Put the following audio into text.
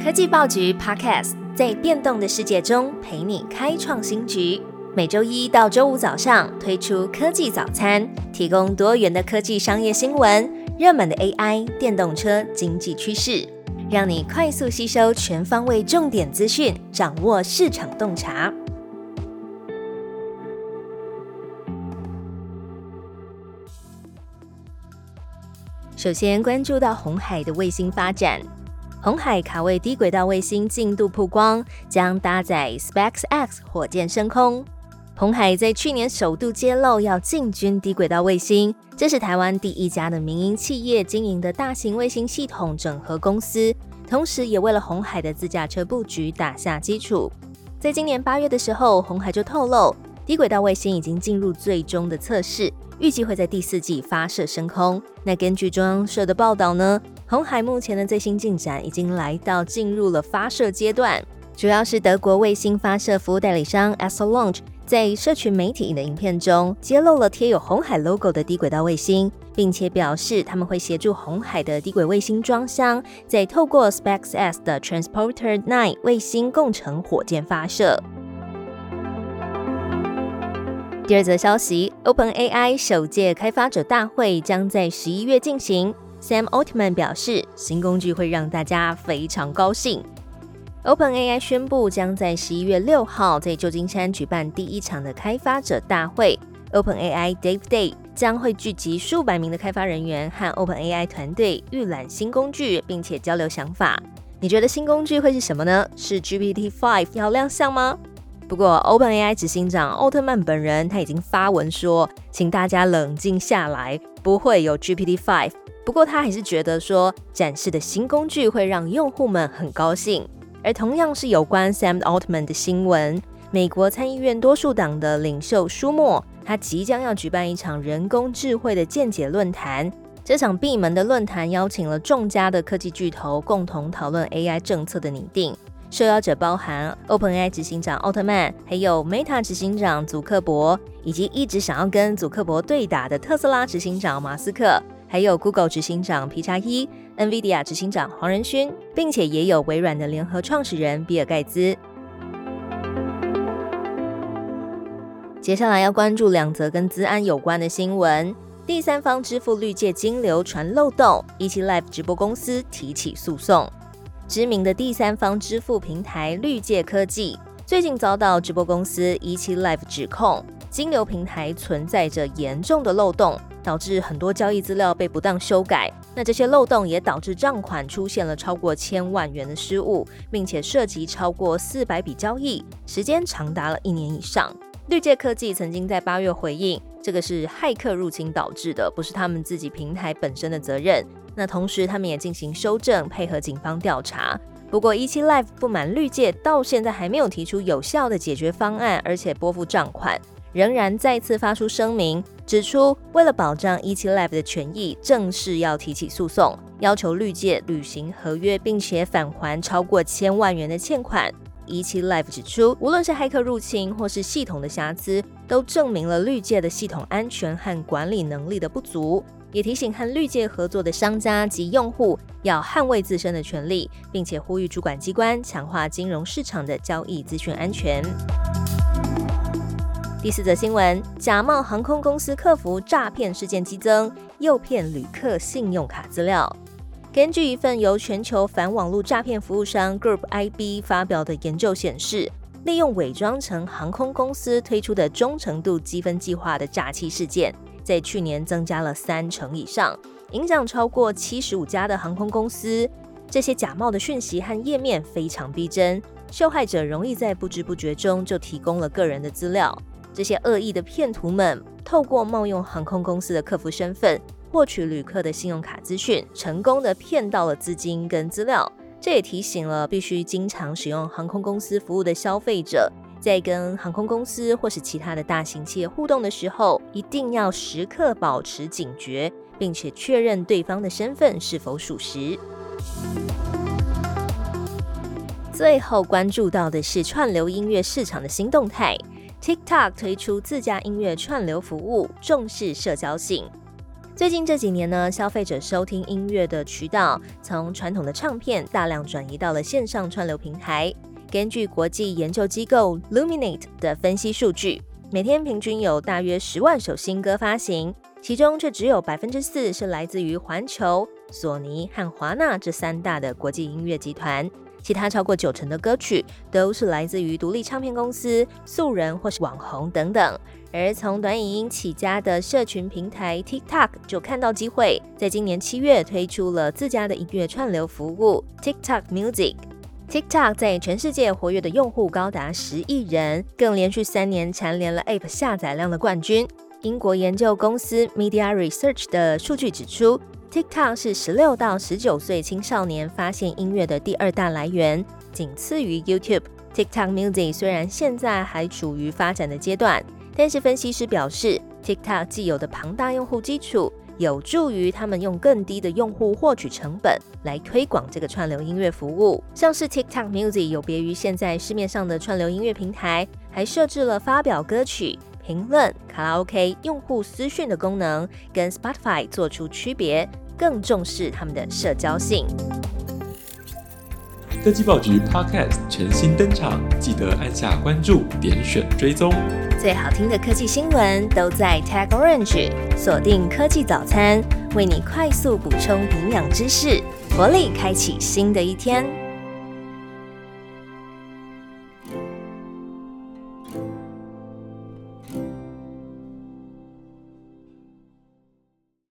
科技报局 Podcast 在变动的世界中陪你开创新局。每周一到周五早上推出科技早餐，提供多元的科技商业新闻、热门的 AI、电动车、经济趋势，让你快速吸收全方位重点资讯，掌握市场洞察。首先关注到红海的卫星发展。红海卡位低轨道卫星进度曝光，将搭载 SpaceX 火箭升空。红海在去年首度揭露要进军低轨道卫星，这是台湾第一家的民营企业经营的大型卫星系统整合公司，同时也为了红海的自驾车布局打下基础。在今年八月的时候，红海就透露低轨道卫星已经进入最终的测试。预计会在第四季发射升空。那根据中央社的报道呢，红海目前的最新进展已经来到进入了发射阶段。主要是德国卫星发射服务代理商 a s t r Launch 在社群媒体的影片中揭露了贴有红海 logo 的低轨道卫星，并且表示他们会协助红海的低轨卫星装箱，再透过 SpaceX 的 Transporter Nine 卫星共乘火箭发射。第二则消息，OpenAI 首届开发者大会将在十一月进行。Sam Altman 表示，新工具会让大家非常高兴。OpenAI 宣布将在十一月六号在旧金山举办第一场的开发者大会。OpenAI Dave Day 将会聚集数百名的开发人员和 OpenAI 团队预览新工具，并且交流想法。你觉得新工具会是什么呢？是 GPT-5 要亮相吗？不过，OpenAI 执行长奥特曼本人他已经发文说，请大家冷静下来，不会有 GPT-5。不过，他还是觉得说，展示的新工具会让用户们很高兴。而同样是有关 Sam Altman 的新闻，美国参议院多数党的领袖舒默，他即将要举办一场人工智慧的见解论坛。这场闭门的论坛邀请了众家的科技巨头，共同讨论 AI 政策的拟定。受邀者包含 OpenAI 执行长奥特曼，还有 Meta 执行长祖克伯，以及一直想要跟祖克伯对打的特斯拉执行长马斯克，还有 Google 执行长皮查伊、NVIDIA 执行长黄仁勋，并且也有微软的联合创始人比尔盖茨。接下来要关注两则跟资安有关的新闻：第三方支付绿界金流传漏洞 e t Live 直播公司提起诉讼。知名的第三方支付平台绿界科技最近遭到直播公司一期 Live 指控，金流平台存在着严重的漏洞，导致很多交易资料被不当修改。那这些漏洞也导致账款出现了超过千万元的失误，并且涉及超过四百笔交易，时间长达了一年以上。绿界科技曾经在八月回应，这个是骇客入侵导致的，不是他们自己平台本身的责任。那同时，他们也进行修正，配合警方调查。不过，一期 Live 不满绿界到现在还没有提出有效的解决方案，而且拨付账款，仍然再次发出声明，指出为了保障一期 Live 的权益，正式要提起诉讼，要求绿界履行合约，并且返还超过千万元的欠款。一期 Live 指出，无论是黑客入侵或是系统的瑕疵，都证明了绿界的系统安全和管理能力的不足。也提醒和绿界合作的商家及用户要捍卫自身的权利，并且呼吁主管机关强化金融市场的交易资讯安全。第四则新闻：假冒航空公司客服诈骗事件激增，诱骗旅客信用卡资料。根据一份由全球反网络诈骗服务商 Group IB 发表的研究显示，利用伪装成航空公司推出的忠诚度积分计划的诈欺事件。在去年增加了三成以上，影响超过七十五家的航空公司。这些假冒的讯息和页面非常逼真，受害者容易在不知不觉中就提供了个人的资料。这些恶意的骗徒们透过冒用航空公司的客服身份，获取旅客的信用卡资讯，成功的骗到了资金跟资料。这也提醒了必须经常使用航空公司服务的消费者。在跟航空公司或是其他的大型企业互动的时候，一定要时刻保持警觉，并且确认对方的身份是否属实。最后关注到的是串流音乐市场的新动态，TikTok 推出自家音乐串流服务，重视社交性。最近这几年呢，消费者收听音乐的渠道从传统的唱片大量转移到了线上串流平台。根据国际研究机构 Luminate 的分析数据，每天平均有大约十万首新歌发行，其中却只有百分之四是来自于环球、索尼和华纳这三大的国际音乐集团。其他超过九成的歌曲都是来自于独立唱片公司、素人或是网红等等。而从短影音起家的社群平台 TikTok 就看到机会，在今年七月推出了自家的音乐串流服务 TikTok Music。TikTok 在全世界活跃的用户高达十亿人，更连续三年蝉联了 App 下载量的冠军。英国研究公司 Media Research 的数据指出。TikTok 是十六到十九岁青少年发现音乐的第二大来源，仅次于 YouTube。TikTok Music 虽然现在还处于发展的阶段，但是分析师表示，TikTok 既有的庞大用户基础，有助于他们用更低的用户获取成本来推广这个串流音乐服务。像是 TikTok Music 有别于现在市面上的串流音乐平台，还设置了发表歌曲、评论、卡拉 OK、用户私讯的功能，跟 Spotify 做出区别。更重视他们的社交性。科技报局 Podcast 全新登场，记得按下关注，点选追踪。最好听的科技新闻都在 Tag Orange，锁定科技早餐，为你快速补充营养知识，活力开启新的一天。